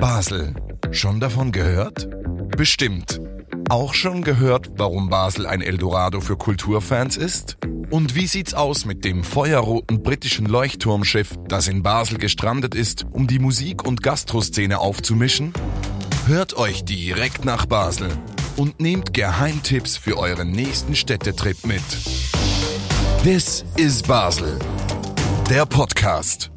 Basel. Schon davon gehört? Bestimmt. Auch schon gehört, warum Basel ein Eldorado für Kulturfans ist? Und wie sieht's aus mit dem feuerroten britischen Leuchtturmschiff, das in Basel gestrandet ist, um die Musik- und Gastroszene aufzumischen? Hört euch direkt nach Basel und nehmt Geheimtipps für euren nächsten Städtetrip mit. This is Basel. Der Podcast.